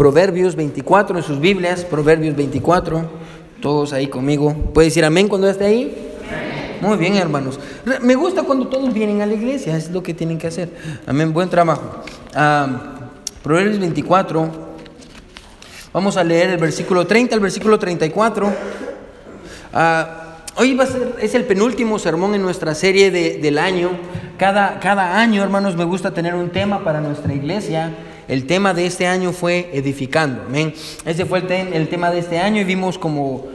Proverbios 24 en sus Biblias, Proverbios 24, todos ahí conmigo. ¿Puede decir amén cuando esté ahí? Muy bien, hermanos. Me gusta cuando todos vienen a la iglesia, es lo que tienen que hacer. Amén, buen trabajo. Ah, Proverbios 24, vamos a leer el versículo 30 al versículo 34. Ah, hoy va a ser, es el penúltimo sermón en nuestra serie del año. Cada, cada año, hermanos, me gusta tener un tema para nuestra iglesia. El tema de este año fue edificando. Amén. Ese fue el, tema de este año y vimos como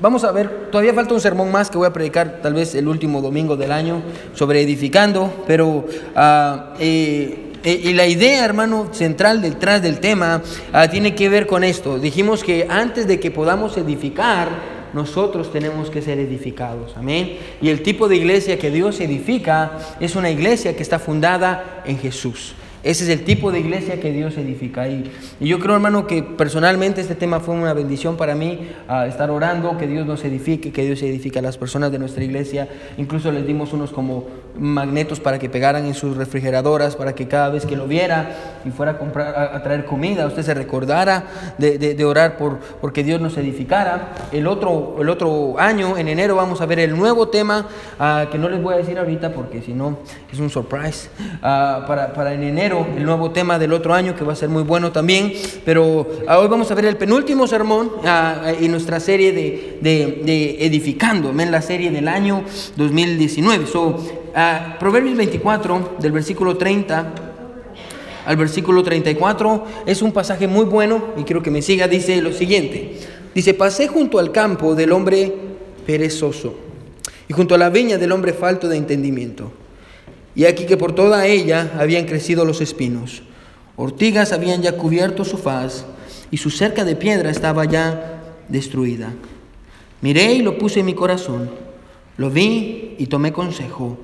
Vamos a ver, todavía falta un sermón más que voy a predicar tal vez el último domingo del año sobre edificando, pero ah, eh, eh, y la idea, hermano, central detrás del tema ah, tiene que ver con esto. Dijimos que antes de que podamos edificar, nosotros tenemos que ser edificados. Amén. Y el tipo de iglesia que Dios edifica es una iglesia que está fundada en Jesús. Ese es el tipo de iglesia que Dios edifica. Y, y yo creo, hermano, que personalmente este tema fue una bendición para mí, estar orando, que Dios nos edifique, que Dios edifique a las personas de nuestra iglesia. Incluso les dimos unos como magnetos para que pegaran en sus refrigeradoras, para que cada vez que lo viera y fuera a, comprar, a, traer comida, usted se recordara de, de, orar por porque Dios nos edificara. El otro, el otro año, en enero, vamos a ver el nuevo tema, ah, que no les voy a decir ahorita porque si no es un surprise, ah, para, para en enero el nuevo tema del otro año que va a ser muy bueno también. Pero ah, hoy vamos a ver el penúltimo sermón ah, en nuestra serie de, de, Edificando, en la serie del año 2019. So, Proverbios 24, del versículo 30 al versículo 34, es un pasaje muy bueno y quiero que me siga. Dice lo siguiente: Dice, pasé junto al campo del hombre perezoso y junto a la viña del hombre falto de entendimiento. Y aquí que por toda ella habían crecido los espinos. Ortigas habían ya cubierto su faz y su cerca de piedra estaba ya destruida. Miré y lo puse en mi corazón. Lo vi y tomé consejo.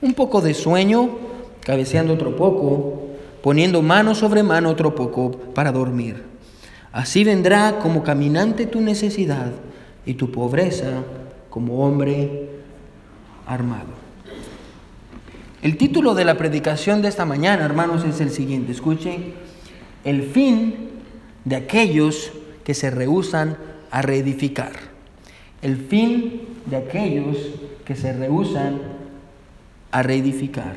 Un poco de sueño, cabeceando otro poco, poniendo mano sobre mano otro poco para dormir. Así vendrá como caminante tu necesidad y tu pobreza como hombre armado. El título de la predicación de esta mañana, hermanos, es el siguiente. Escuchen, el fin de aquellos que se rehusan a reedificar. El fin de aquellos que se rehusan a reedificar.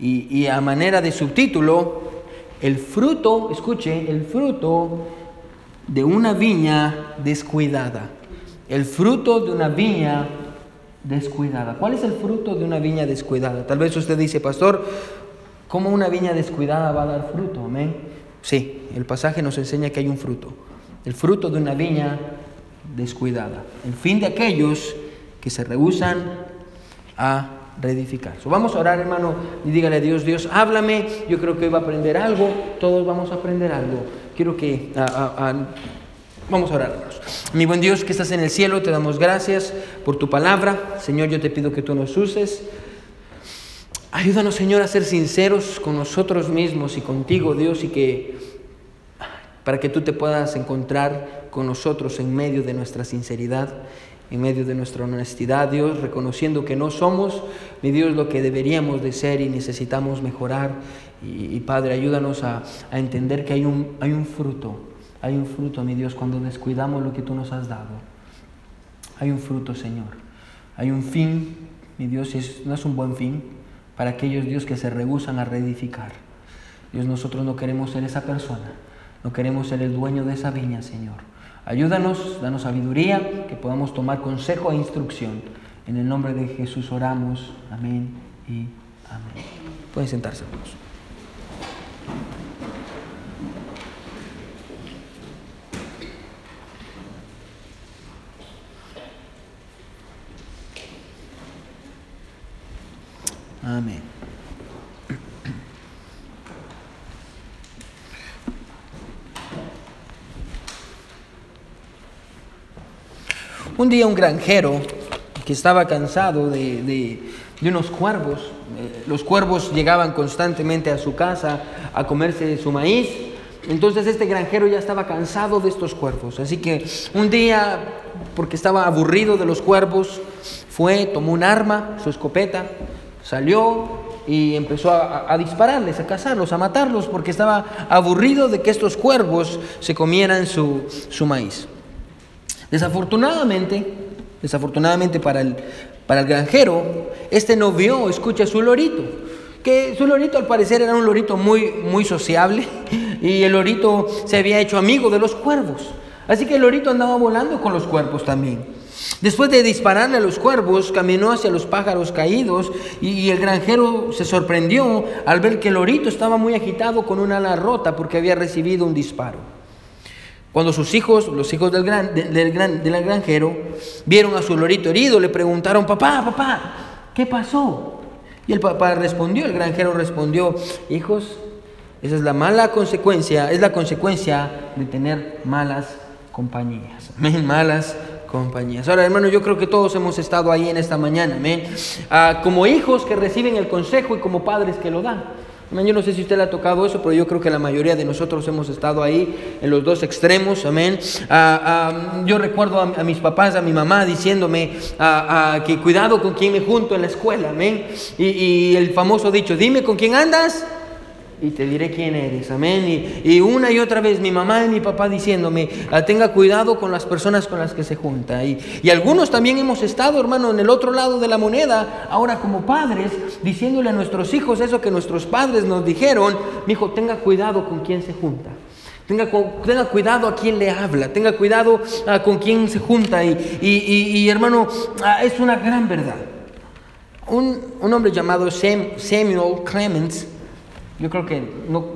Y, a manera de subtítulo, el fruto, escuche, el fruto de una viña descuidada. El fruto de una viña descuidada. ¿Cuál es el fruto de una viña descuidada? Tal vez usted dice, pastor, ¿cómo una viña descuidada va a dar fruto? Amén. Sí, el pasaje nos enseña que hay un fruto. El fruto de una viña descuidada. El fin de aquellos que se rehusan a reedificar. vamos a orar, hermano, y dígale a Dios, Dios, háblame. Yo creo que hoy va a aprender algo. Todos vamos a aprender algo. Quiero que Vamos a orar. Mi buen Dios que estás en el cielo, te damos gracias por tu palabra. Señor, yo te pido que tú nos uses. Ayúdanos, Señor, a ser sinceros con nosotros mismos y contigo, Dios, y que para que tú te puedas encontrar con nosotros en medio de nuestra sinceridad, en medio de nuestra honestidad, Dios, reconociendo que no somos, mi Dios, lo que deberíamos de ser y necesitamos mejorar. Y, Padre, ayúdanos a, a entender que hay un, hay un fruto hay un fruto, mi Dios, cuando descuidamos lo que tú nos has dado. Hay un fruto, Señor. Hay un fin, mi Dios, no es un buen fin para aquellos, Dios, que se rehusan a reedificar. Dios, nosotros no queremos ser esa persona. No queremos ser el dueño de esa viña, Señor. Ayúdanos, danos sabiduría, que podamos tomar consejo e instrucción. En el nombre de Jesús oramos. Amén y amén. Pueden sentarse, hermanos. Amén. Un día un granjero que estaba cansado de, unos cuervos, eh, los cuervos llegaban constantemente a su casa a comerse su maíz, entonces este granjero ya estaba cansado de estos cuervos, así que un día, porque estaba aburrido de los cuervos, fue, tomó un arma, su escopeta, Salió y empezó a, dispararles, a cazarlos, a matarlos, porque estaba aburrido de que estos cuervos se comieran su, su maíz. Desafortunadamente, desafortunadamente para el, para el granjero, este no vio, escucha su lorito, que su lorito al parecer era un lorito muy, muy sociable y el lorito se había hecho amigo de los cuervos. Así que el lorito andaba volando con los cuervos también. Después de dispararle a los cuervos, caminó hacia los pájaros caídos y, el granjero se sorprendió al ver que el lorito estaba muy agitado con una ala rota porque había recibido un disparo. Cuando sus hijos, los hijos del, gran, del, gran, del granjero, vieron a su lorito herido, le preguntaron, papá, papá, ¿qué pasó? Y el papá respondió, el granjero respondió, hijos, esa es la mala consecuencia, es la consecuencia de tener malas compañías. Malas compañías. Ahora, hermano, yo creo que todos hemos estado ahí en esta mañana, amén. Ah, como hijos que reciben el consejo y como padres que lo dan. Amén. Yo no sé si usted le ha tocado eso, pero yo creo que la mayoría de nosotros hemos estado ahí en los dos extremos, amén. Ah, ah, yo recuerdo a, mis papás, a mi mamá diciéndome que cuidado con quien me junto en la escuela, amén. Y, y el famoso dicho, dime con quién andas y te diré quién eres. Amén. Y, una y otra vez mi mamá y mi papá diciéndome, ah, tenga cuidado con las personas con las que se junta. Y, y, algunos también hemos estado, hermano, en el otro lado de la moneda, ahora como padres, diciéndole a nuestros hijos eso que nuestros padres nos dijeron, mi hijo, tenga cuidado con quién se junta. Tenga, tenga, cuidado a quién le habla, tenga cuidado ah, con quién se junta. Y, y hermano, ah, es una gran verdad. Un, un hombre llamado Samuel Clemens, yo creo que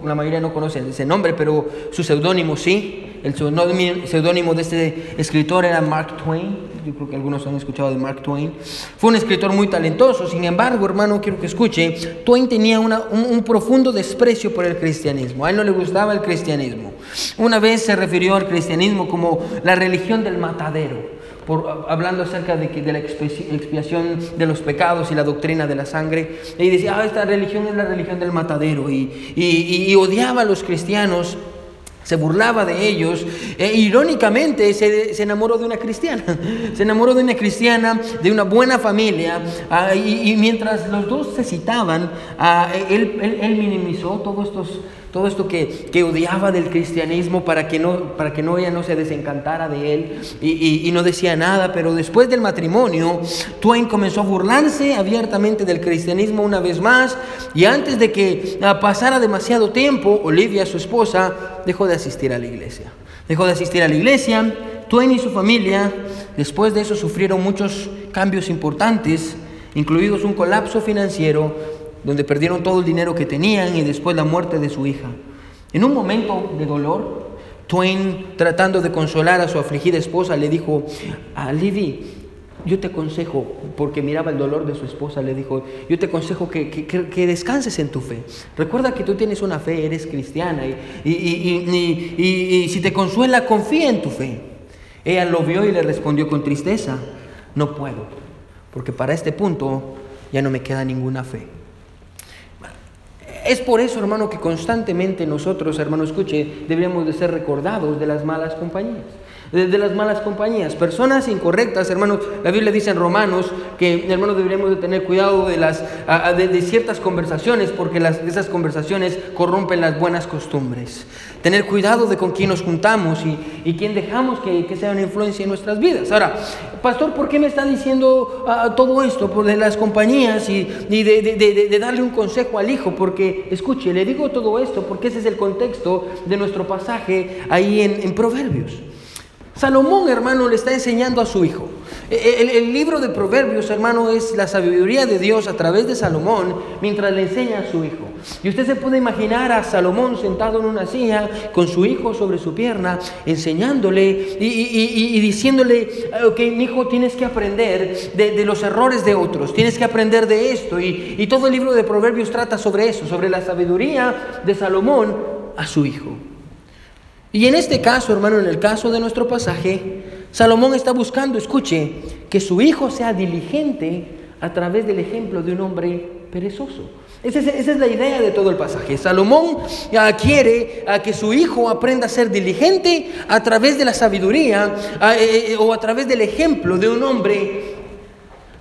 la mayoría no conoce ese nombre, pero su seudónimo sí. El seudónimo de este escritor era Mark Twain. Yo creo que algunos han escuchado de Mark Twain. Fue un escritor muy talentoso. Sin embargo, hermano, quiero que escuche, Twain tenía un, un, profundo desprecio por el cristianismo. A él no le gustaba el cristianismo. Una vez se refirió al cristianismo como la religión del matadero hablando acerca de, que, de la expiación de los pecados y la doctrina de la sangre. Y decía, ah, esta religión es la religión del matadero. Y, y, odiaba a los cristianos se burlaba de ellos e irónicamente se, se, enamoró de una cristiana, se enamoró de una cristiana, de una buena familia ah, y, mientras los dos se citaban, ah, él, él, minimizó todos estos todo esto que, que, odiaba del cristianismo para que, no, para que no, ella no se desencantara de él y, y, no decía nada, pero después del matrimonio, Twain comenzó a burlarse abiertamente del cristianismo una vez más y antes de que ah, pasara demasiado tiempo, Olivia, su esposa, dejó de asistir a la iglesia. Dejó de asistir a la iglesia, Twain y su familia, después de eso sufrieron muchos cambios importantes, incluidos un colapso financiero, donde perdieron todo el dinero que tenían y después la muerte de su hija. En un momento de dolor, Twain, tratando de consolar a su afligida esposa, le dijo, a Livy, yo te aconsejo, porque miraba el dolor de su esposa, le dijo, yo te aconsejo que, que, descanses en tu fe. Recuerda que tú tienes una fe, eres cristiana, y, y, si te consuela, confía en tu fe. Ella lo vio y le respondió con tristeza, no puedo, porque para este punto ya no me queda ninguna fe. Es por eso, hermano, que constantemente nosotros, hermano, escuche, deberíamos de ser recordados de las malas compañías de, las malas compañías. Personas incorrectas, hermanos, la Biblia dice en Romanos que, hermanos, deberíamos de tener cuidado de, las, de, ciertas conversaciones porque esas conversaciones corrompen las buenas costumbres. Tener cuidado de con quién nos juntamos y, quién dejamos que, sea una influencia en nuestras vidas. Ahora, pastor, ¿por qué me está diciendo todo esto? Por de las compañías y, y de, darle un consejo al hijo, porque, escuche, le digo todo esto porque ese es el contexto de nuestro pasaje ahí en Proverbios. Salomón, hermano, le está enseñando a su hijo. E, e, el, libro de Proverbios, hermano, es la sabiduría de Dios a través de Salomón mientras le enseña a su hijo. Y usted se puede imaginar a Salomón sentado en una silla con su hijo sobre su pierna, enseñándole y, diciéndole, ok, mi hijo, tienes que aprender de, de, los errores de otros, tienes que aprender de esto. y todo el libro de Proverbios trata sobre eso, sobre la sabiduría de Salomón a su hijo. Y en este caso, hermano, en el caso de nuestro pasaje, Salomón está buscando, escuche, que su hijo sea diligente a través del ejemplo de un hombre perezoso. Esa es, la idea de todo el pasaje. Salomón quiere a que su hijo aprenda a ser diligente a través de la sabiduría eh, eh, o a través del ejemplo de un hombre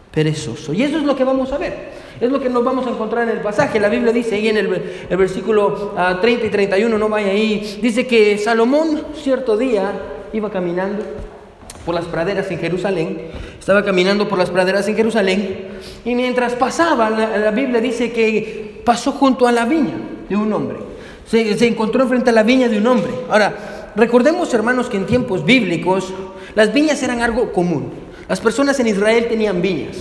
perezoso. Y eso es lo que vamos a ver. Es lo que nos vamos a encontrar en el pasaje. La Biblia dice ahí en el, versículo 30 ah, y 31, no vaya ahí, dice que Salomón cierto día iba caminando por las praderas en Jerusalén, estaba caminando por las praderas en Jerusalén, y mientras pasaba, la, Biblia dice que pasó junto a la viña de un hombre, se, se encontró frente a la viña de un hombre. Ahora, recordemos hermanos que en tiempos bíblicos las viñas eran algo común, las personas en Israel tenían viñas.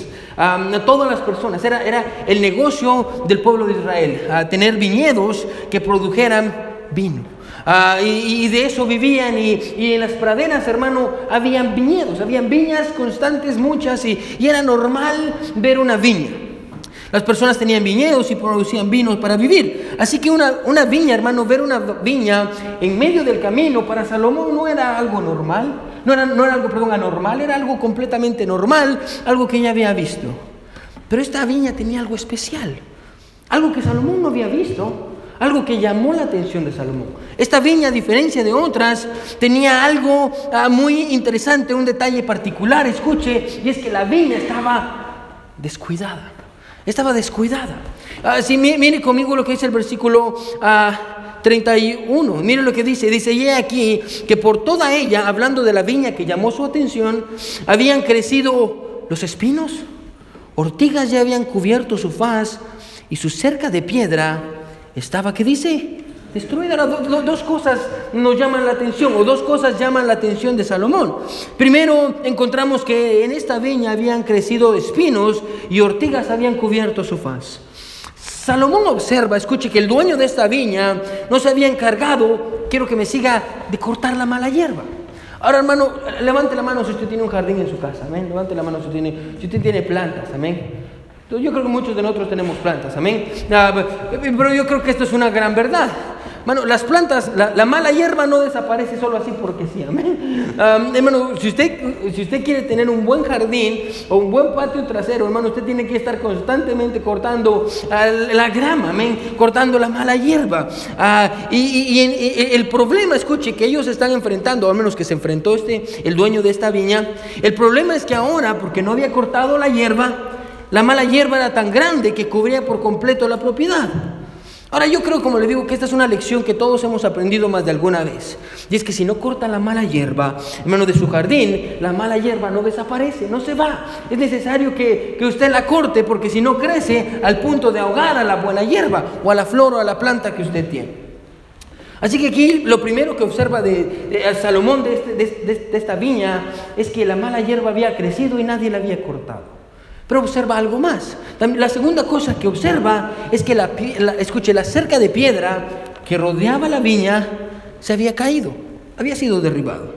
Todas las personas, era, era, el negocio del pueblo de Israel, a tener viñedos que produjeran vino. Ah, y, de eso vivían y, en las praderas, hermano, habían viñedos, habían viñas constantes, muchas, y, era normal ver una viña. Las personas tenían viñedos y producían vinos para vivir. Así que una, una viña, hermano, ver una viña en medio del camino para Salomón no era algo normal, no era, no era algo, perdón, anormal, era algo completamente normal, algo que ella había visto. Pero esta viña tenía algo especial, algo que Salomón no había visto algo que llamó la atención de Salomón. Esta viña, a diferencia de otras, tenía algo ah, muy interesante, un detalle particular, escuche, y es que la viña estaba descuidada. Estaba descuidada. Ah, si mire conmigo lo que dice el versículo 31. Ah, mire lo que dice. Dice, y aquí que por toda ella, hablando de la viña que llamó su atención, habían crecido los espinos, ortigas ya habían cubierto su faz y su cerca de piedra estaba, ¿qué dice? Destruida. dos cosas nos llaman la atención, o dos cosas llaman la atención de Salomón. Primero, encontramos que en esta viña habían crecido espinos y ortigas habían cubierto su faz. Salomón observa, escuche, que el dueño de esta viña no se había encargado, quiero que me siga, de cortar la mala hierba. Ahora, hermano, levante la mano si usted tiene un jardín en su casa, amén. Levante la mano si, tiene, si usted tiene plantas, amén. Yo creo que muchos de nosotros tenemos plantas, amén. Ah, pero yo creo que esto es una gran verdad. Bueno, las plantas, la, mala hierba no desaparece solo así porque sí, amén. hermano, si usted, si usted quiere tener un buen jardín o un buen patio trasero, hermano, usted tiene que estar constantemente cortando ah, la grama, amén, cortando la mala hierba. Ah, y, el problema, escuche, que ellos están enfrentando, al menos que se enfrentó este, el dueño de esta viña, el problema es que ahora, porque no había cortado la hierba, la mala hierba era tan grande que cubría por completo la propiedad. Ahora yo creo, como le digo, que esta es una lección que todos hemos aprendido más de alguna vez. Y es que si no corta la mala hierba, hermano, de su jardín, la mala hierba no desaparece, no se va. Es necesario que, usted la corte porque si no crece al punto de ahogar a la buena hierba o a la flor o a la planta que usted tiene. Así que aquí lo primero que observa de, Salomón este, de esta viña es que la mala hierba había crecido y nadie la había cortado. Pero observa algo más. La segunda cosa que observa es que la, escuche, la cerca de piedra que rodeaba la viña se había caído, había sido derribado.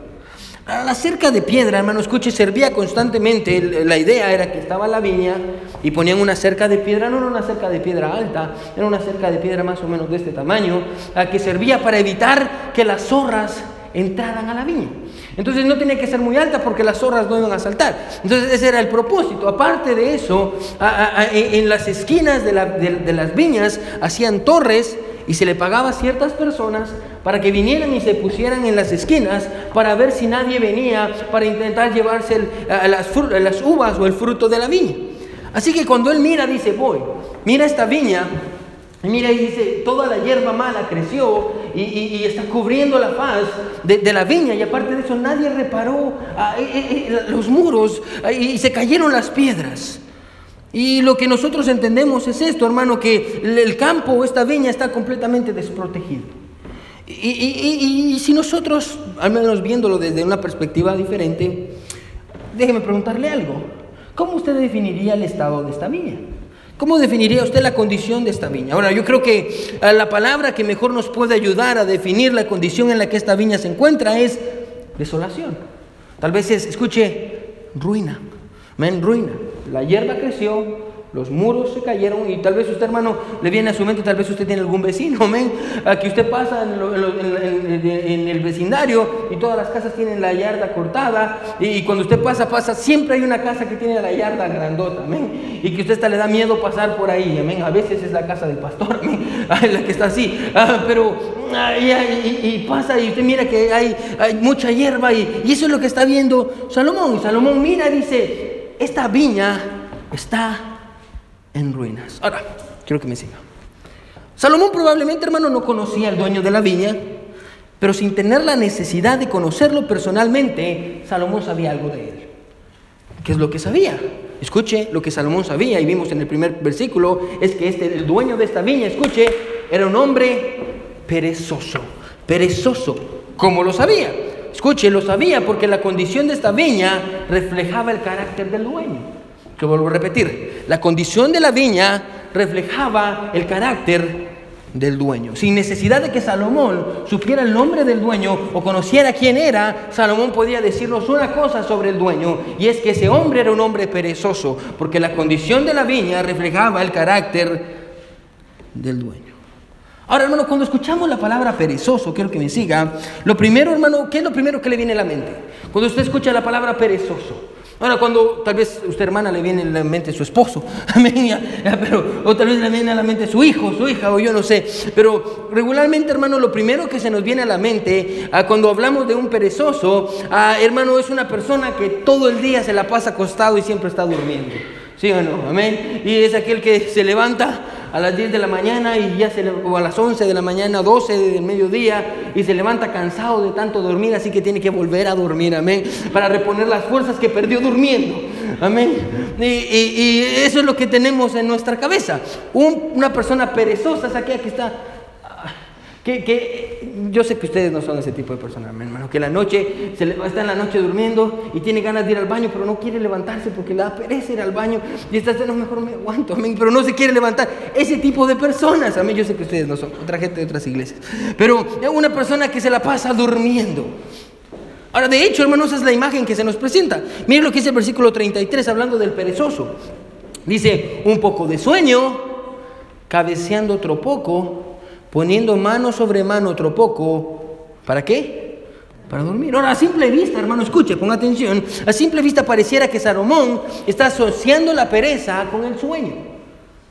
La cerca de piedra, hermano, escuche, servía constantemente. La idea era que estaba la viña y ponían una cerca de piedra, no era una cerca de piedra alta, era una cerca de piedra más o menos de este tamaño, que servía para evitar que las zorras entraran a la viña. Entonces no tenía que ser muy alta porque las zorras no iban a saltar. Entonces ese era el propósito. Aparte de eso, en las esquinas de, las viñas hacían torres y se le pagaba a ciertas personas para que vinieran y se pusieran en las esquinas para ver si nadie venía para intentar llevarse las, las uvas o el fruto de la viña. Así que cuando él mira, dice, voy, mira esta viña mira, y dice, toda la hierba mala creció y, está cubriendo la faz de, la viña y aparte de eso nadie reparó ah, eh, eh, eh, los muros ah, y se cayeron las piedras. Y lo que nosotros entendemos es esto, hermano, que el campo, esta viña está completamente desprotegido. Y, y si nosotros, al menos viéndolo desde una perspectiva diferente, déjeme preguntarle algo. ¿Cómo usted definiría el estado de esta viña? ¿Cómo definiría usted la condición de esta viña? Ahora, yo creo que eh, la palabra que mejor nos puede ayudar a definir la condición en la que esta viña se encuentra es desolación. Tal vez es, escuche, ruina. Men, ruina. La hierba creció, los muros se cayeron y tal vez usted, hermano, le viene a su mente, tal vez usted tiene algún vecino, amén, que usted pasa en, el vecindario y todas las casas tienen la yarda cortada y, cuando usted pasa, pasa, siempre hay una casa que tiene la yarda grandota, amén, y que usted hasta le da miedo pasar por ahí, amén, a veces es la casa del pastor, amén, la que está así, ah, pero y, pasa y usted mira que hay, mucha hierba y, y eso es lo que está viendo Salomón, y Salomón mira, dice, esta viña está en ruinas. Ahora, quiero que me siga. Salomón probablemente, hermano, no conocía al dueño de la viña, pero sin tener la necesidad de conocerlo personalmente, Salomón sabía algo de él. ¿Qué es lo que sabía? Escuche lo que Salomón sabía y vimos en el primer versículo, es que este, el dueño de esta viña, escuche, era un hombre perezoso, perezoso, ¿cómo lo sabía? Escuche, lo sabía porque la condición de esta viña reflejaba el carácter del dueño. Que vuelvo a repetir, la condición de la viña reflejaba el carácter del dueño. Sin necesidad de que Salomón supiera el nombre del dueño o conociera quién era, Salomón podía decirnos una cosa sobre el dueño, y es que ese hombre era un hombre perezoso, porque la condición de la viña reflejaba el carácter del dueño. Ahora, hermano, cuando escuchamos la palabra perezoso, quiero que me siga, lo primero, hermano, ¿qué es lo primero que le viene a la mente? Cuando usted escucha la palabra perezoso. Ahora, cuando tal vez a usted hermana le viene a la mente su esposo, pero, o tal vez le viene a la mente su hijo, su hija, o yo no sé. Pero regularmente, hermano, lo primero que se nos viene a la mente ah, cuando hablamos de un perezoso, ah, hermano, es una persona que todo el día se la pasa acostado y siempre está durmiendo. ¿Sí o no? Amén. Y es aquel que se levanta a las 10 de la mañana y ya se o a las 11 de la mañana, 12 del mediodía y se levanta cansado de tanto dormir, así que tiene que volver a dormir, amén, para reponer las fuerzas que perdió durmiendo, amén. Y, eso es lo que tenemos en nuestra cabeza. una persona perezosa es que está que, yo sé que ustedes no son ese tipo de personas, hermano, que la noche se le, está en la noche durmiendo y tiene ganas de ir al baño, pero no quiere levantarse porque le da pereza ir al baño y está no, mejor me aguanto, amén, pero no se quiere levantar. Ese tipo de personas, amén, yo sé que ustedes no son, otra gente de otras iglesias, pero es una persona que se la pasa durmiendo. Ahora, de hecho, hermanos, esa es la imagen que se nos presenta. Miren lo que dice el versículo 33, hablando del perezoso. Dice, un poco de sueño, cabeceando otro poco, poniendo mano sobre mano otro poco. ¿Para qué? Para dormir. Ahora, a simple vista, hermano, escuche, con atención, a simple vista pareciera que Salomón está asociando la pereza con el sueño,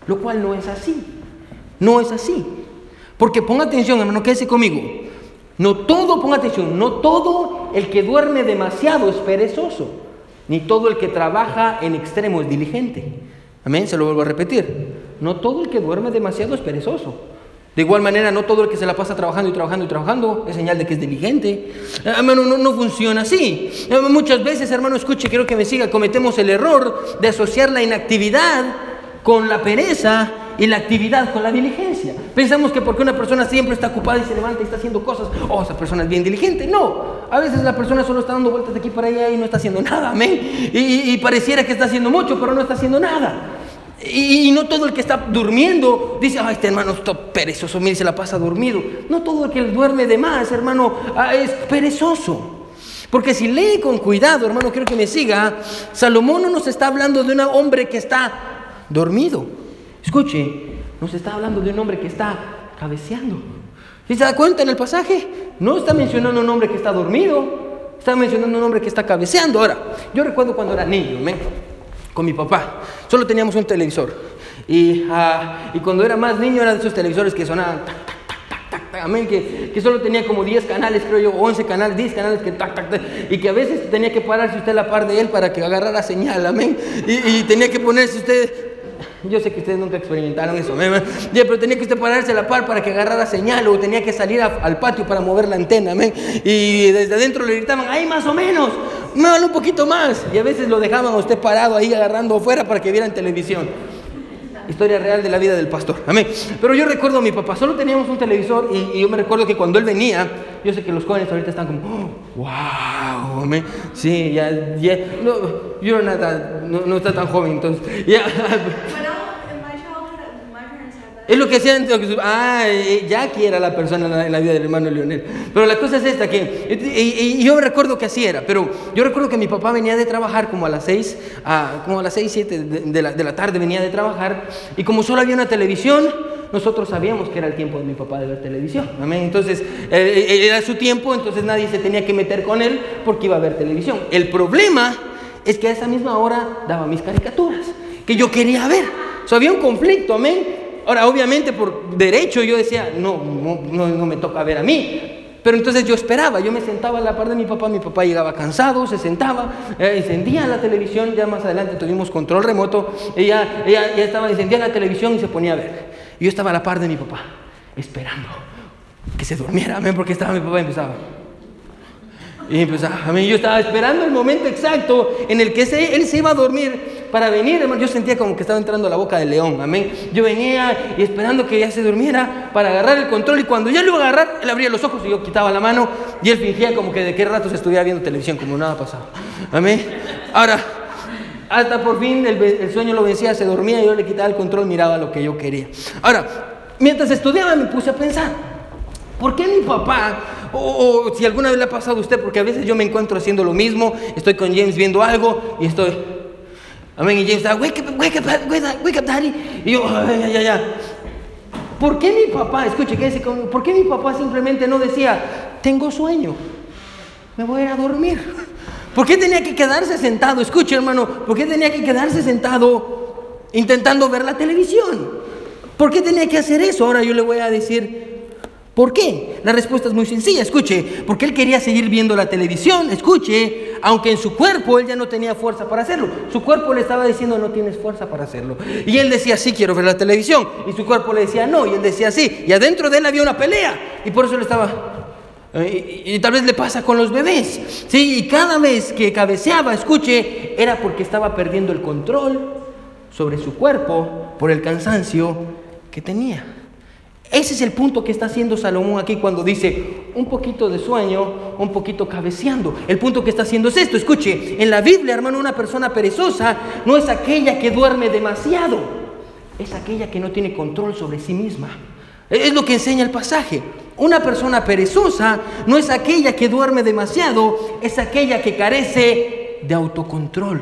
lo cual no es así. No es así. Porque ponga atención, hermano, quédese conmigo. No todo, ponga atención, no todo el que duerme demasiado es perezoso, ni todo el que trabaja en extremo es diligente. Amén, se lo vuelvo a repetir. No todo el que duerme demasiado es perezoso. De igual manera, no todo el que se la pasa trabajando y trabajando y trabajando es señal de que es diligente. Hermano, no, no funciona así. Muchas veces, hermano, escuche, quiero que me siga, cometemos el error de asociar la inactividad con la pereza y la actividad con la diligencia. Pensamos que porque una persona siempre está ocupada y se levanta y está haciendo cosas, oh, esa persona es bien diligente. No, a veces la persona solo está dando vueltas de aquí para allá y no está haciendo nada, amén. Y, y pareciera que está haciendo mucho, pero no está haciendo nada. Y, no todo el que está durmiendo dice, ay, este hermano está perezoso, mire, se la pasa dormido. No todo el que duerme de más, hermano, ah, es perezoso. Porque si lee con cuidado, hermano, quiero que me siga, Salomón no nos está hablando de un hombre que está dormido. Escuche, nos está hablando de un hombre que está cabeceando. ¿Sí se da cuenta en el pasaje? No está mencionando un hombre que está dormido, está mencionando un hombre que está cabeceando. Ahora, yo recuerdo cuando era niño, ¿me? Con mi papá. Solo teníamos un televisor. Y, ah, y cuando era más niño eran esos televisores que sonaban amén, que, que, solo tenía como 10 canales, creo yo, 11 canales, 10 canales que tac, tac, tac, y que a veces tenía que pararse usted a la par de él para que agarrara señal, amén, y, y tenía que ponerse usted yo sé que ustedes nunca experimentaron eso, pero tenía que usted pararse a la par para que agarrara señal o tenía que salir al patio para mover la antena, amén. Y desde adentro le gritaban, ¡ay, más o menos! ¡Muévalo un poquito más! Y a veces lo dejaban a usted parado ahí agarrando afuera para que vieran televisión. Historia real de la vida del pastor. Amén. Pero yo recuerdo a mi papá, solo teníamos un televisor y, yo me recuerdo que cuando él venía, yo sé que los jóvenes ahorita están como, wow, amén. Sí, ya, ya, no, yo no, no, está tan joven, entonces, ya. Es lo que hacían, ah, eh, Jackie era la persona en la vida del hermano Leonel. Pero la cosa es esta, que y, yo recuerdo que así era, pero yo recuerdo que mi papá venía de trabajar como a las 6, como a las 6, 7 de, la, tarde venía de trabajar, y como solo había una televisión, nosotros sabíamos que era el tiempo de mi papá de ver televisión. Entonces, eh, eh, era su tiempo, entonces nadie se tenía que meter con él porque iba a ver televisión. El problema es que a esa misma hora daba mis caricaturas, que yo quería ver. O había un conflicto, amén. Ahora, obviamente por derecho yo decía, no, no, no, me toca ver a mí. Pero entonces yo esperaba, yo me sentaba a la par de mi papá, mi papá llegaba cansado, se sentaba, eh, encendía la televisión, ya más adelante tuvimos control remoto, ella, ella ya estaba, encendía la televisión y se ponía a ver. Yo estaba a la par de mi papá, esperando que se durmiera, porque estaba mi papá y empezaba. Y empezaba, amén, yo estaba esperando el momento exacto en el que él se iba a dormir para venir, hermano. Yo sentía como que estaba entrando a la boca del león, amén. Yo venía y esperando que ya se durmiera para agarrar el control y cuando ya lo iba a agarrar, él abría los ojos y yo quitaba la mano y él fingía como que de qué rato se estuviera viendo televisión, como nada pasaba. Amén. Ahora, hasta por fin el, el sueño lo vencía, se dormía y yo le quitaba el control, miraba lo que yo quería. Ahora, mientras estudiaba me puse a pensar. ¿Por qué mi papá, o, si alguna vez le ha pasado a usted, porque a veces yo me encuentro haciendo lo mismo, estoy con James viendo algo y estoy, amén, y James está, wake up, wake up, wake up, daddy, y yo, ya, ya, ya. ¿Por qué mi papá, escuche, quédese conmigo, por qué mi papá simplemente no decía, tengo sueño, me voy a ir a dormir? ¿Por qué tenía que quedarse sentado? Escuche, hermano, ¿por qué tenía que quedarse sentado intentando ver la televisión? ¿Por qué tenía que hacer eso? Ahora yo le voy a decir, ¿Por qué? La respuesta es muy sencilla, escuche, porque él quería seguir viendo la televisión, escuche, aunque en su cuerpo él ya no tenía fuerza para hacerlo. Su cuerpo le estaba diciendo, no tienes fuerza para hacerlo. Y él decía, sí, quiero ver la televisión. Y su cuerpo le decía, no, y él decía, sí. Y adentro de él había una pelea. Y por eso le estaba... Eh, y, y tal vez le pasa con los bebés. Sí, y cada vez que cabeceaba, escuche, era porque estaba perdiendo el control sobre su cuerpo por el cansancio que tenía. Ese es el punto que está haciendo Salomón aquí cuando dice un poquito de sueño, un poquito cabeceando. El punto que está haciendo es esto. Escuche, en la Biblia, hermano, una persona perezosa no es aquella que duerme demasiado, es aquella que no tiene control sobre sí misma. Es lo que enseña el pasaje. Una persona perezosa no es aquella que duerme demasiado, es aquella que carece de autocontrol,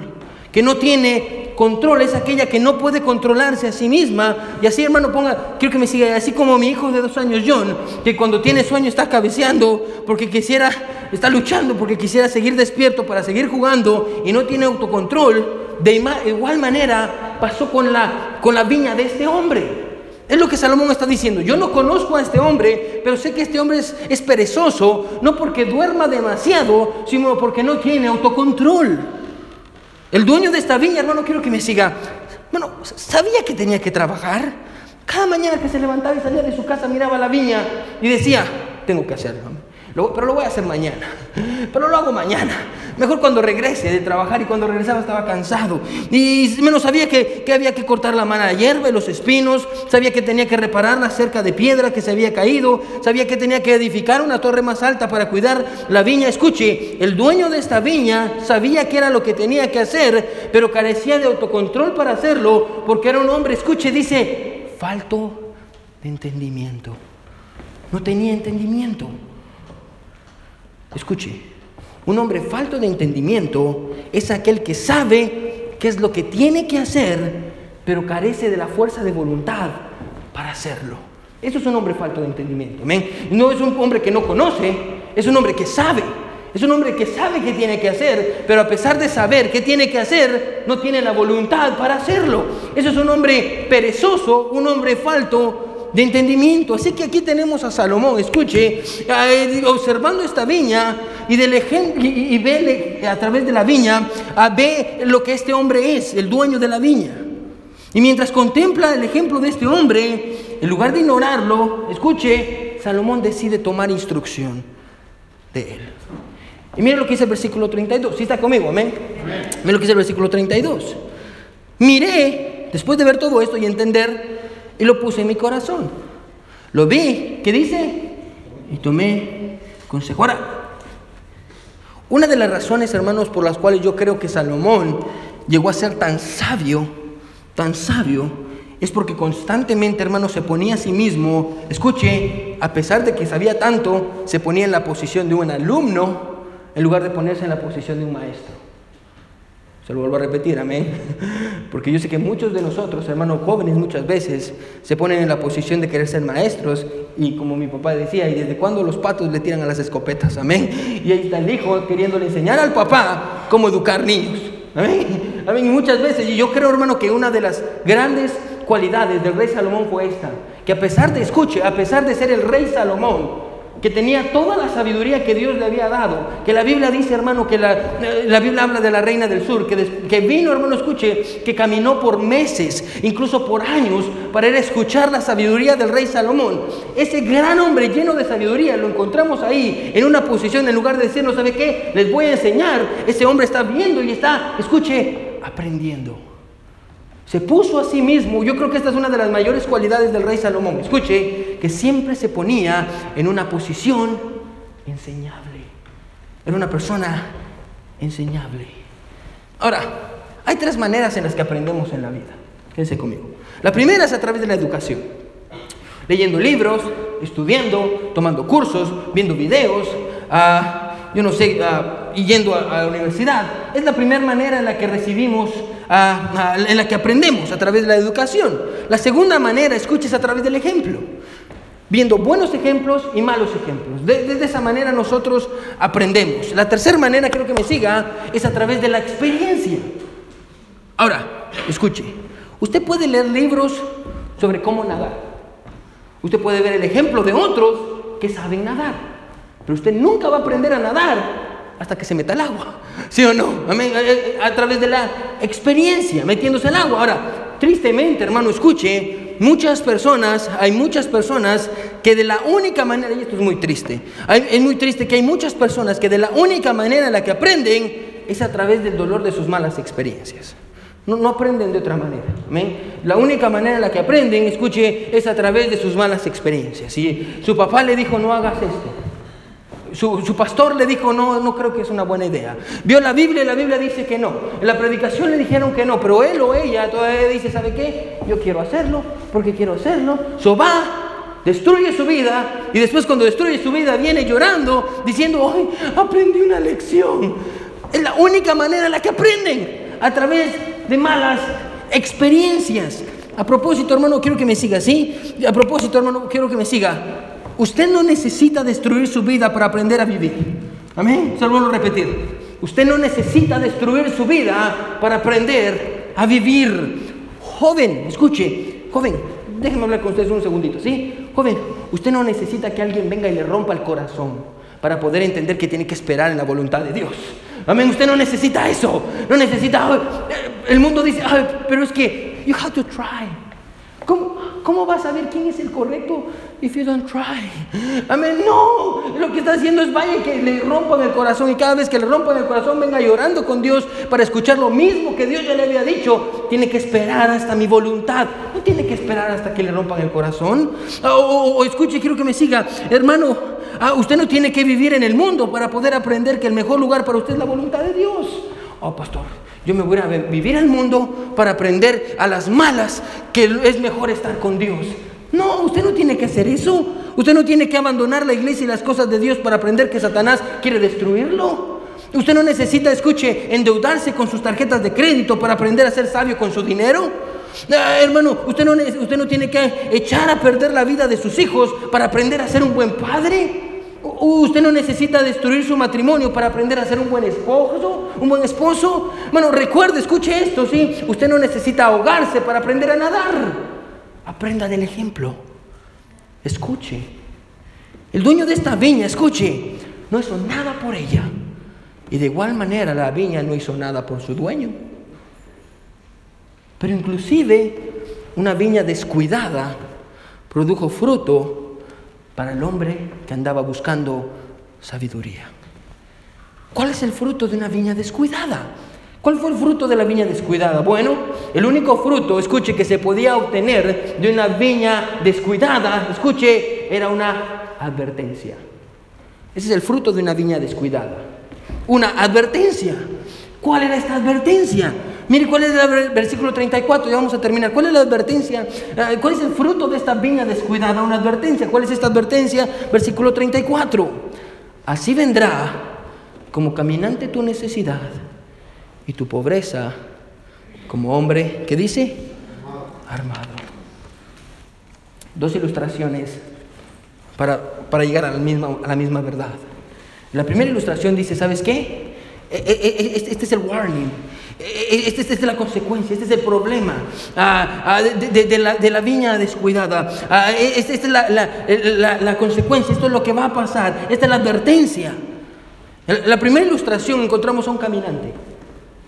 que no tiene control es aquella que no puede controlarse a sí misma. Y así, hermano, ponga, quiero que me siga, así como mi hijo de dos años, John, que cuando tiene sueño está cabeceando porque quisiera, está luchando porque quisiera seguir despierto para seguir jugando y no tiene autocontrol. De igual manera pasó con la, con la viña de este hombre. Es lo que Salomón está diciendo. Yo no conozco a este hombre, pero sé que este hombre es, es perezoso, no porque duerma demasiado, sino porque no tiene autocontrol. El dueño de esta viña, hermano, quiero que me siga. Bueno, sabía que tenía que trabajar. Cada mañana que se levantaba y salía de su casa miraba la viña y decía, tengo que hacerlo pero lo voy a hacer mañana. Pero lo hago mañana. Mejor cuando regrese de trabajar y cuando regresaba estaba cansado. Y menos sabía que, había que cortar la mala hierba y los espinos. Sabía que tenía que reparar la cerca de piedra que se había caído. Sabía que tenía que edificar una torre más alta para cuidar la viña. Escuche, el dueño de esta viña sabía que era lo que tenía que hacer, pero carecía de autocontrol para hacerlo porque era un hombre, escuche, dice, falto de entendimiento. No tenía entendimiento. Escuche, un hombre falto de entendimiento es aquel que sabe qué es lo que tiene que hacer, pero carece de la fuerza de voluntad para hacerlo. Eso es un hombre falto de entendimiento. No es un hombre que no conoce, es un hombre que sabe. Es un hombre que sabe qué tiene que hacer, pero a pesar de saber qué tiene que hacer, no tiene la voluntad para hacerlo. Eso es un hombre perezoso, un hombre falto de entendimiento. Así que aquí tenemos a Salomón, escuche, observando esta viña y, del ejemplo, y, ve a través de la viña, ve lo que este hombre es, el dueño de la viña. Y mientras contempla el ejemplo de este hombre, en lugar de ignorarlo, escuche, Salomón decide tomar instrucción de él. Y mire lo que dice el versículo 32. Si está conmigo, amén. Mire lo que dice el versículo 32. Miré, después de ver todo esto y entender y lo puse en mi corazón. Lo vi, ¿qué dice? Y tomé consejo. Ahora, una de las razones, hermanos, por las cuales yo creo que Salomón llegó a ser tan sabio, tan sabio, es porque constantemente, hermanos, se ponía a sí mismo, escuche, a pesar de que sabía tanto, se ponía en la posición de un alumno en lugar de ponerse en la posición de un maestro. Se lo vuelvo a repetir, amén. Porque yo sé que muchos de nosotros, hermanos jóvenes, muchas veces se ponen en la posición de querer ser maestros. Y como mi papá decía, ¿y desde cuándo los patos le tiran a las escopetas? Amén. Y ahí está el hijo queriéndole enseñar al papá cómo educar niños. Amén. Amén. Y muchas veces, y yo creo, hermano, que una de las grandes cualidades del rey Salomón fue esta: que a pesar de, escuche, a pesar de ser el rey Salomón, que tenía toda la sabiduría que Dios le había dado, que la Biblia dice, hermano, que la, la Biblia habla de la reina del sur, que, que, vino, hermano, escuche, que caminó por meses, incluso por años, para ir a escuchar la sabiduría del rey Salomón. Ese gran hombre lleno de sabiduría, lo encontramos ahí, en una posición, en lugar de decirnos, ¿sabe qué? Les voy a enseñar, ese hombre está viendo y está, escuche, aprendiendo. Se puso a sí mismo, yo creo que esta es una de las mayores cualidades del rey Salomón. Escuche, que siempre se ponía en una posición enseñable. Era una persona enseñable. Ahora, hay tres maneras en las que aprendemos en la vida. Quédense conmigo. La primera es a través de la educación. Leyendo libros, estudiando, tomando cursos, viendo videos, ah, yo no sé, uh, yendo a la universidad. Es la primera manera en la que recibimos en la que aprendemos a través de la educación. La segunda manera, escuches a través del ejemplo, viendo buenos ejemplos y malos ejemplos. De, esa manera nosotros aprendemos. La tercera manera, creo que me siga, es a través de la experiencia. Ahora, escuche, usted puede leer libros sobre cómo nadar. Usted puede ver el ejemplo de otros que saben nadar. Pero usted nunca va a aprender a nadar hasta que se meta el agua. ¿Sí o no? Eh, eh, a través de la experiencia, metiéndose el agua. Ahora, tristemente, hermano, escuche, muchas personas, hay muchas personas que de la única manera, y esto es muy triste, es muy triste que hay muchas personas que de la única manera en la que aprenden es a través del dolor de sus malas experiencias. No, no, aprenden de otra manera. ¿amén? La única manera en la que aprenden, escuche, es a través de sus malas experiencias. Si su papá le dijo, no hagas esto, su, pastor le dijo, no, no creo que es una buena idea. Vio la Biblia y la Biblia dice que no. En la predicación le dijeron que no, pero él o ella todavía dice, ¿sabe qué? Yo quiero hacerlo porque quiero hacerlo. So va, destruye su vida y después cuando destruye su vida viene llorando diciendo, ¡ay, aprendí una lección! Es la única manera en la que aprenden, a través de malas experiencias. A propósito, hermano, quiero que me siga, ¿sí? A propósito, hermano, quiero que me siga. Usted no necesita destruir su vida para aprender a vivir. Amén. Se lo vuelvo a repetir. Usted no necesita destruir su vida para aprender a vivir. Joven, escuche, joven, déjeme hablar con ustedes un segundito, ¿sí? Joven, usted no necesita que alguien venga y le rompa el corazón para poder entender que tiene que esperar en la voluntad de Dios. Amén, usted no necesita eso. No necesita... El mundo dice, pero es que you have to try. ¿Cómo, ¿Cómo vas a ver quién es el correcto if you don't try? Amén. No, lo que está haciendo es vaya que le rompan el corazón y cada vez que le rompan el corazón venga llorando con Dios para escuchar lo mismo que Dios ya le había dicho. Tiene que esperar hasta mi voluntad. No tiene que esperar hasta que le rompan el corazón. O, escuche, quiero que me siga. Hermano, ah, usted no tiene que vivir en el mundo para poder aprender que el mejor lugar para usted es la voluntad de Dios. Oh, pastor, yo me voy a vivir al mundo para aprender a las malas que es mejor estar con Dios. No, usted no tiene que hacer eso. Usted no tiene que abandonar la iglesia y las cosas de Dios para aprender que Satanás quiere destruirlo. Usted no necesita, escuche, endeudarse con sus tarjetas de crédito para aprender a ser sabio con su dinero. Ah, hermano, usted no, usted no tiene que echar a perder la vida de sus hijos para aprender a ser un buen padre. Usted no necesita destruir su matrimonio para aprender a ser un buen esposo, un buen esposo. Bueno, recuerde, escuche esto, ¿sí? Usted no necesita ahogarse para aprender a nadar. Aprenda del ejemplo. Escuche. El dueño de esta viña, escuche, no hizo nada por ella. Y de igual manera la viña no hizo nada por su dueño. Pero inclusive una viña descuidada produjo fruto para el hombre que andaba buscando sabiduría. ¿Cuál es el fruto de una viña descuidada? ¿Cuál fue el fruto de la viña descuidada? Bueno, el único fruto, escuche, que se podía obtener de una viña descuidada, escuche, era una advertencia. Ese es el fruto de una viña descuidada. Una advertencia. ¿Cuál era esta advertencia? Mire cuál es el versículo 34, ya vamos a terminar. ¿Cuál es la advertencia? Eh, ¿Cuál es el fruto de esta viña descuidada? Una advertencia. ¿Cuál es esta advertencia? Versículo 34. Así vendrá como caminante tu necesidad y tu pobreza como hombre, ¿qué dice? Armado. Dos ilustraciones para, para llegar a la, misma, a la misma verdad. La primera ilustración dice, ¿sabes qué? E, e, e, este, este es el warning. Esta es la consecuencia, este es el problema ah, ah, de, la, viña descuidada. Ah, esta es la, consecuencia, esto es lo que va a pasar, esta es la advertencia. La primera ilustración encontramos a un caminante.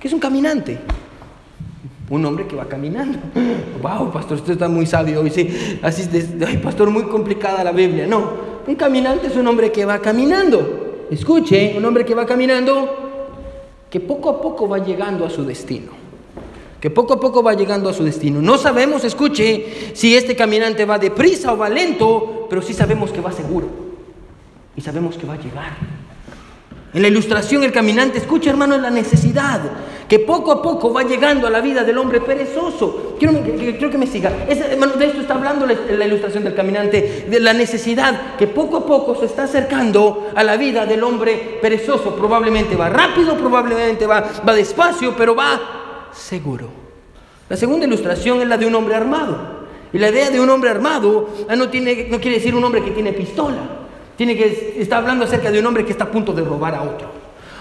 ¿Qué es un caminante? Un hombre que va caminando. Wow, pastor, usted está muy sabio hoy. Sí, así, ay, pastor, muy complicada la Biblia. No, un caminante es un hombre que va caminando. Escuche, un hombre que va caminando que poco a poco va llegando a su destino. Que poco a poco va llegando a su destino. No sabemos, escuche, si este caminante va deprisa o va lento, pero sí sabemos que va seguro. Y sabemos que va a llegar. En la ilustración el caminante, escucha hermano, la necesidad que poco a poco va llegando a la vida del hombre perezoso. Quiero, que me siga. de esto está hablando la, ilustración del caminante, de la necesidad que poco a poco se está acercando a la vida del hombre perezoso. Probablemente va rápido, probablemente va, va despacio, pero va seguro. La segunda ilustración es la de un hombre armado. Y la idea de un hombre armado ah, no, tiene, no quiere decir un hombre que tiene pistola. Tiene que, está hablando acerca de un hombre que está a punto de robar a otro.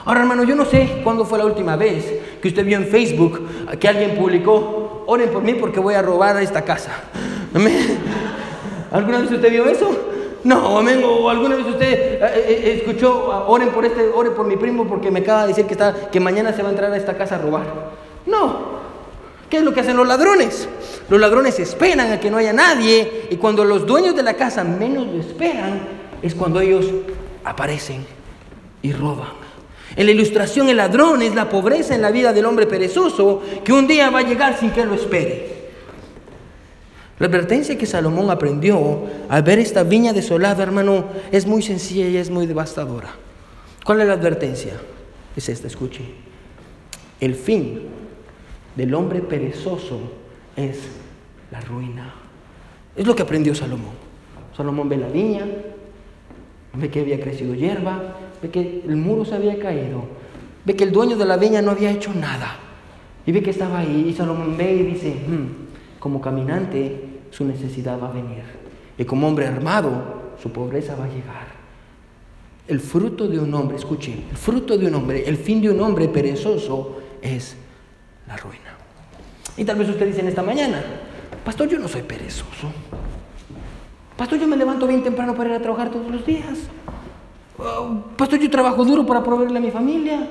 Ahora, hermano, yo no sé cuándo fue la última vez que usted vio en Facebook que alguien publicó, oren por mí porque voy a robar a esta casa. ¿Alguna vez usted vio eso? No, amén. O alguna vez usted eh, eh, escuchó, oren por este, oren por mi primo porque me acaba de decir que, está, que mañana se va a entrar a esta casa a robar. No. ¿Qué es lo que hacen los ladrones? Los ladrones esperan a que no haya nadie y cuando los dueños de la casa menos lo esperan es cuando ellos aparecen y roban. En la ilustración el ladrón es la pobreza en la vida del hombre perezoso que un día va a llegar sin que lo espere. La advertencia que Salomón aprendió al ver esta viña desolada, hermano, es muy sencilla y es muy devastadora. ¿Cuál es la advertencia? Es esta, escuche. El fin del hombre perezoso es la ruina. Es lo que aprendió Salomón. Salomón ve la viña, ve que había crecido hierba, ve que el muro se había caído, ve que el dueño de la viña no había hecho nada, y ve que estaba ahí, y Salomón ve y dice, hmm, como caminante su necesidad va a venir, y como hombre armado su pobreza va a llegar. El fruto de un hombre, escuche, el fruto de un hombre, el fin de un hombre perezoso es la ruina. Y tal vez usted dice en esta mañana, pastor, yo no soy perezoso. Pastor, yo me levanto bien temprano para ir a trabajar todos los días. Ah, pastor, yo trabajo duro para proveerle a mi familia.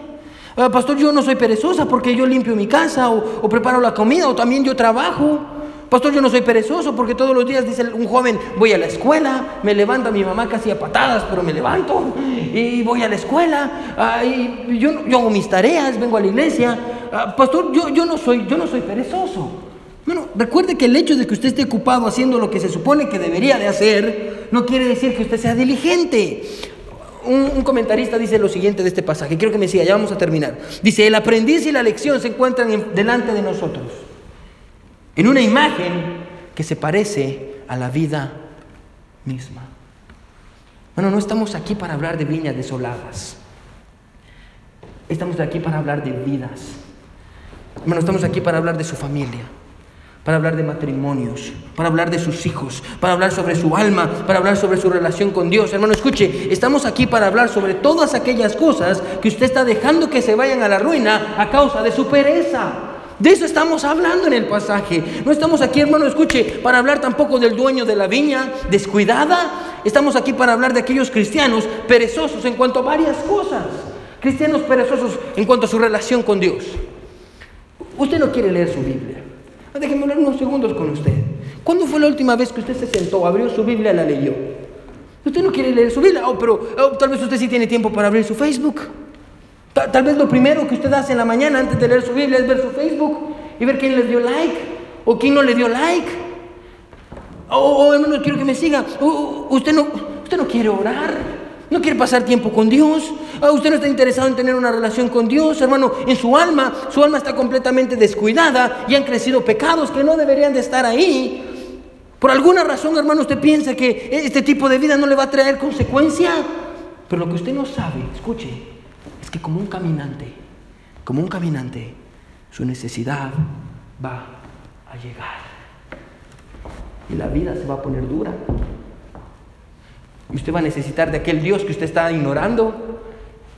Ah, pastor, yo no soy perezosa porque yo limpio mi casa o, preparo la comida o también yo trabajo. Pastor, yo no soy perezoso porque todos los días dice un joven, voy a la escuela, me levanta mi mamá casi a patadas, pero me levanto y voy a la escuela, ah, y yo, yo, hago mis tareas, vengo a la iglesia. pastor, yo, yo, no soy, yo no soy perezoso. Bueno, recuerde que el hecho de que usted esté ocupado haciendo lo que se supone que debería de hacer, no quiere decir que usted sea diligente un, comentarista dice lo siguiente de este pasaje, quiero que me siga, ya vamos a terminar. Dice, el aprendiz y la lección se encuentran delante de nosotros, en una imagen que se parece a la vida misma. Bueno, no estamos aquí para hablar de viñas desoladas, estamos aquí para hablar de vidas. Bueno, estamos aquí para hablar de su familia para hablar de matrimonios, para hablar de sus hijos, para hablar sobre su alma, para hablar sobre su relación con Dios. Hermano, escuche, estamos aquí para hablar sobre todas aquellas cosas que usted está dejando que se vayan a la ruina a causa de su pereza. De eso estamos hablando en el pasaje. No estamos aquí, hermano, escuche, para hablar tampoco del dueño de la viña descuidada. Estamos aquí para hablar de aquellos cristianos perezosos en cuanto a varias cosas. Cristianos perezosos en cuanto a su relación con Dios. Usted no quiere leer su Biblia. Déjenme hablar unos segundos con usted. ¿Cuándo fue la última vez que usted se sentó, abrió su Biblia la leyó? Usted no quiere leer su Biblia, oh, pero oh, tal vez usted sí tiene tiempo para abrir su Facebook. Tal, vez lo primero que usted hace en la mañana antes de leer su Biblia es ver su Facebook y ver quién le dio like o quién no le dio like. Oh, oh hermano, quiero que me siga. usted, no, usted no quiere orar. No quiere pasar tiempo con Dios. Ah, usted no está interesado en tener una relación con Dios, hermano. En su alma, su alma está completamente descuidada y han crecido pecados que no deberían de estar ahí. Por alguna razón, hermano, usted piensa que este tipo de vida no le va a traer consecuencia. Pero lo que usted no sabe, escuche, es que como un caminante, como un caminante, su necesidad va a llegar. Y la vida se va a poner dura. Y usted va a necesitar de aquel Dios que usted está ignorando.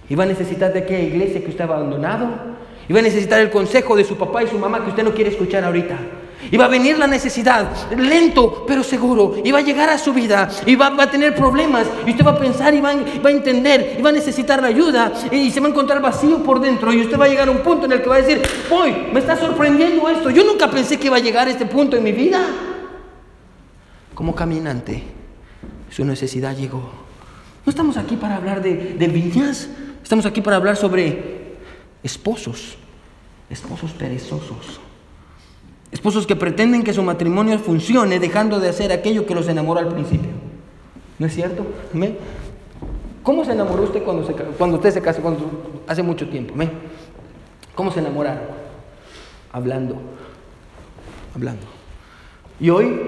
Y va a necesitar de aquella iglesia que usted ha abandonado. Y va a necesitar el consejo de su papá y su mamá que usted no quiere escuchar ahorita. Y va a venir la necesidad, lento pero seguro. Y va a llegar a su vida y va, a tener problemas. Y usted va a pensar y va, va, a entender y va a necesitar la ayuda. Y se va a encontrar vacío por dentro. Y usted va a llegar a un punto en el que va a decir, hoy me está sorprendiendo esto. Yo nunca pensé que iba a llegar a este punto en mi vida. Como caminante, su necesidad llegó. No estamos aquí para hablar de, viñas. Estamos aquí para hablar sobre esposos. Esposos perezosos Esposos que pretenden que su matrimonio funcione dejando de hacer aquello que los enamoró al principio. ¿No es cierto? ¿Cómo se enamoró usted cuando, se, usted se casó hace mucho tiempo? ¿Cómo se enamoraron? Hablando. Hablando. Y hoy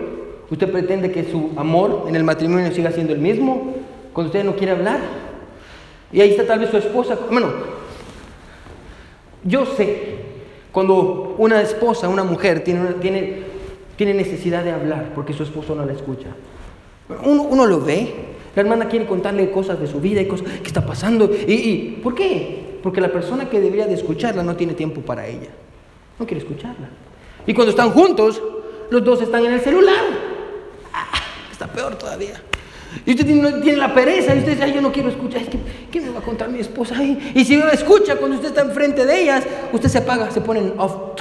usted pretende que su amor en el matrimonio siga siendo el mismo cuando usted no quiere hablar. Y ahí está tal vez su esposa. Bueno, yo sé cuando una esposa, una mujer tiene, tiene, tiene necesidad de hablar porque su esposo no la escucha. Uno, uno, lo ve, la hermana quiere contarle cosas de su vida y cosas que está pasando. ¿Y, y por qué? Porque la persona que debería de escucharla no tiene tiempo para ella. No quiere escucharla. Y cuando están juntos, los dos están en el celular. Peor todavía. Y usted tiene, la pereza y usted dice, ay, yo no quiero escuchar. Es que, ¿Qué me va a contar mi esposa? y si uno escucha cuando usted está enfrente de ellas, usted se apaga, se pone en off.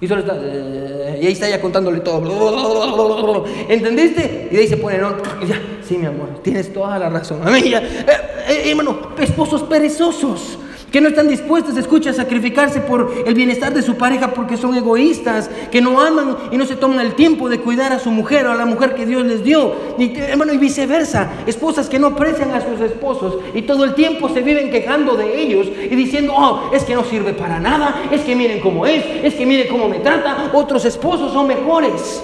Y solo está, eh, y ahí está ya contándole todo. ¿Entendiste? Y de ahí se pone en. Y ya, sí, mi amor, tienes toda la razón. A mí ya, eh, eh, hermano, esposos perezosos que no están dispuestos, escucha, a sacrificarse por el bienestar de su pareja porque son egoístas, que no aman y no se toman el tiempo de cuidar a su mujer o a la mujer que Dios les dio. Y, hermano, y viceversa, esposas que no aprecian a sus esposos y todo el tiempo se viven quejando de ellos y diciendo, oh, es que no sirve para nada, es que miren cómo es, es que miren cómo me trata, otros esposos son mejores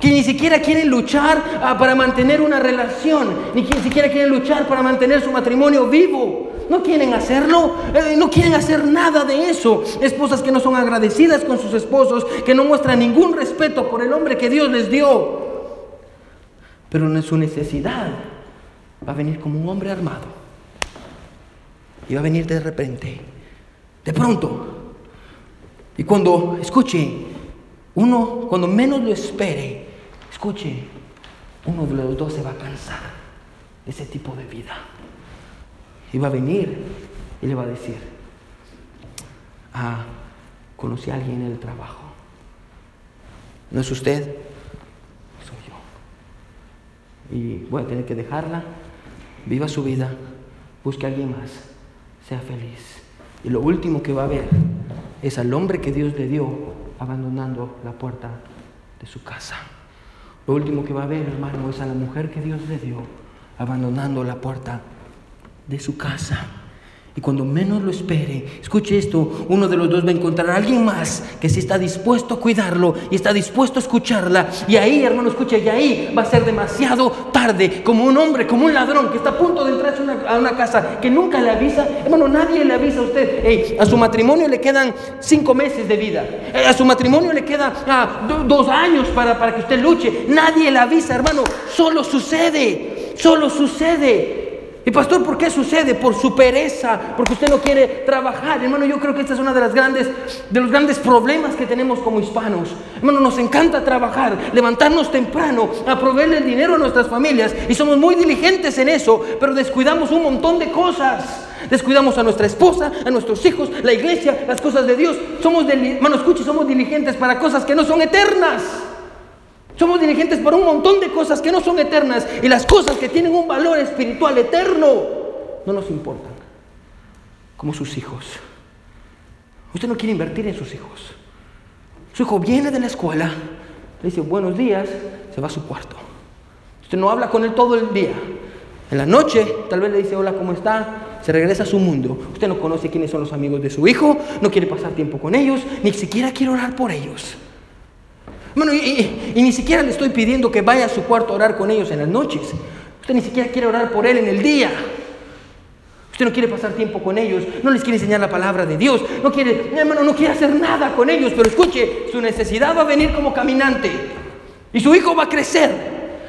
que ni siquiera quieren luchar ah, para mantener una relación, ni que siquiera quieren luchar para mantener su matrimonio vivo no quieren hacerlo, eh, no quieren hacer nada de eso. Esposas que no son agradecidas con sus esposos, que no muestran ningún respeto por el hombre que Dios les dio. Pero en su necesidad va a venir como un hombre armado. Y va a venir de repente, de pronto. Y cuando escuche, uno, cuando menos lo espere, escuche, uno de los dos se va a cansar de ese tipo de vida. Y va a venir y le va a decir, ah, conocí a alguien en el trabajo. ¿No es usted? Soy yo. Y voy a tener que dejarla, viva su vida, busque a alguien más, sea feliz. Y lo último que va a ver es al hombre que Dios le dio abandonando la puerta de su casa. Lo último que va a ver, hermano, es a la mujer que Dios le dio abandonando la puerta de su casa. Y cuando menos lo espere, escuche esto, uno de los dos va a encontrar a alguien más que sí está dispuesto a cuidarlo y está dispuesto a escucharla. Y ahí, hermano, escuche, y ahí va a ser demasiado tarde, como un hombre, como un ladrón que está a punto de entrar a una, casa que nunca le avisa. Hermano, nadie le avisa a usted. a su matrimonio le quedan cinco meses de vida. a su matrimonio le quedan ah, dos años para, para que usted luche. Nadie le avisa, hermano. Solo sucede. Solo sucede. Y pastor, ¿por qué sucede? Por su pereza, porque usted no quiere trabajar. Hermano, yo creo que esta es una de las grandes de los grandes problemas que tenemos como hispanos. Hermano, nos encanta trabajar, levantarnos temprano, a proveerle el dinero a nuestras familias y somos muy diligentes en eso, pero descuidamos un montón de cosas. Descuidamos a nuestra esposa, a nuestros hijos, la iglesia, las cosas de Dios. Somos, hermano, escuche, somos diligentes para cosas que no son eternas. Somos dirigentes por un montón de cosas que no son eternas y las cosas que tienen un valor espiritual eterno no nos importan. Como sus hijos. Usted no quiere invertir en sus hijos. Su hijo viene de la escuela, le dice buenos días, se va a su cuarto. Usted no habla con él todo el día. En la noche tal vez le dice hola, ¿cómo está? Se regresa a su mundo. Usted no conoce quiénes son los amigos de su hijo, no quiere pasar tiempo con ellos, ni siquiera quiere orar por ellos. Bueno, y, ni siquiera le estoy pidiendo que vaya a su cuarto a orar con ellos en las noches. Usted ni siquiera quiere orar por él en el día. Usted no quiere pasar tiempo con ellos, no les quiere enseñar la palabra de Dios, no quiere, hermano, no quiere hacer nada con ellos, pero escuche, su necesidad va a venir como caminante y su hijo va a crecer.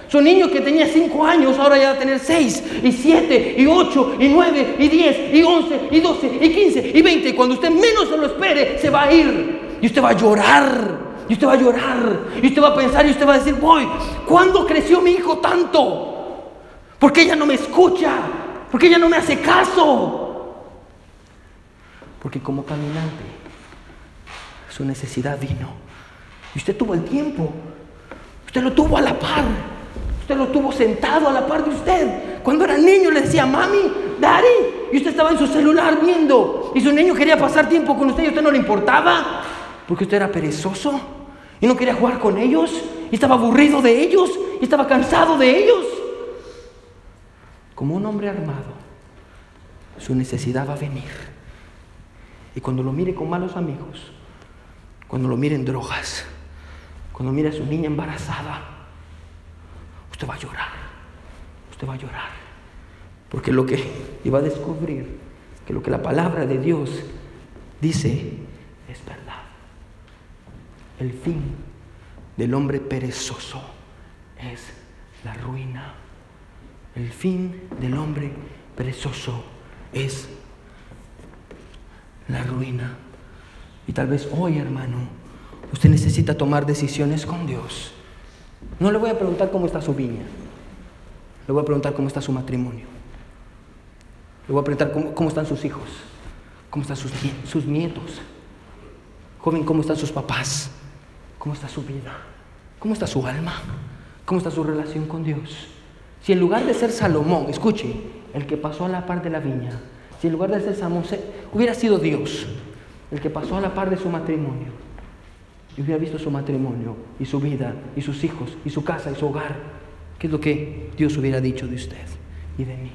Su niño que tenía cinco años ahora ya va a tener seis y siete y ocho y nueve y diez y once y doce y quince y veinte. Y cuando usted menos se lo espere, se va a ir. Y usted va a llorar. Y usted va a llorar. Y usted va a pensar y usted va a decir, voy, ¿cuándo creció mi hijo tanto? Porque ella no me escucha. Porque ella no me hace caso. Porque como caminante, su necesidad vino. Y usted tuvo el tiempo. Usted lo tuvo a la par. Usted lo tuvo sentado a la par de usted. Cuando era niño le decía, mami, daddy. Y usted estaba en su celular viendo. Y su niño quería pasar tiempo con usted y a usted no le importaba. Porque usted era perezoso. Y no quería jugar con ellos. Y estaba aburrido de ellos. Y estaba cansado de ellos. Como un hombre armado, su necesidad va a venir. Y cuando lo mire con malos amigos, cuando lo mire en drogas, cuando mire a su niña embarazada, usted va a llorar. Usted va a llorar. Porque lo que iba a descubrir, que lo que la palabra de Dios dice es verdad. El fin del hombre perezoso es la ruina. El fin del hombre perezoso es la ruina. Y tal vez hoy, hermano, usted necesita tomar decisiones con Dios. No le voy a preguntar cómo está su viña. Le voy a preguntar cómo está su matrimonio. Le voy a preguntar cómo, están sus hijos, cómo están sus, sus nietos. Joven, cómo están sus papás, cómo está su vida, cómo está su alma, cómo está su relación con Dios. Si en lugar de ser Salomón, escuche, el que pasó a la par de la viña, si en lugar de ser Salomón hubiera sido Dios, el que pasó a la par de su matrimonio, y hubiera visto su matrimonio y su vida y sus hijos y su casa y su hogar, ¿qué es lo que Dios hubiera dicho de usted y de mí?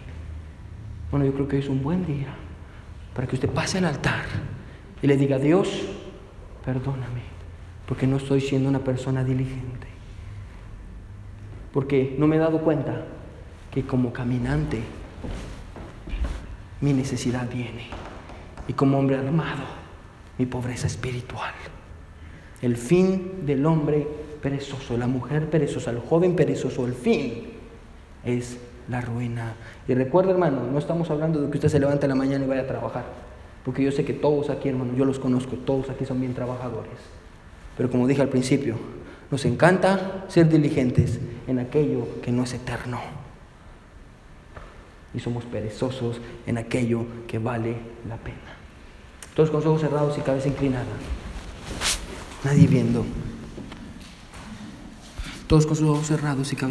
Bueno, yo creo que es un buen día para que usted pase al altar y le diga, Dios, perdóname, porque no estoy siendo una persona diligente porque no me he dado cuenta que como caminante mi necesidad viene y como hombre armado mi pobreza espiritual. El fin del hombre perezoso, la mujer perezosa, el joven perezoso, el fin es la ruina. Y recuerda, hermano, no estamos hablando de que usted se levante en la mañana y vaya a trabajar, porque yo sé que todos aquí, hermano, yo los conozco, todos aquí son bien trabajadores. Pero como dije al principio, nos encanta ser diligentes en aquello que no es eterno. Y somos perezosos en aquello que vale la pena. Todos con los ojos cerrados y cabeza inclinada. Nadie viendo. Todos con sus ojos cerrados y cabeza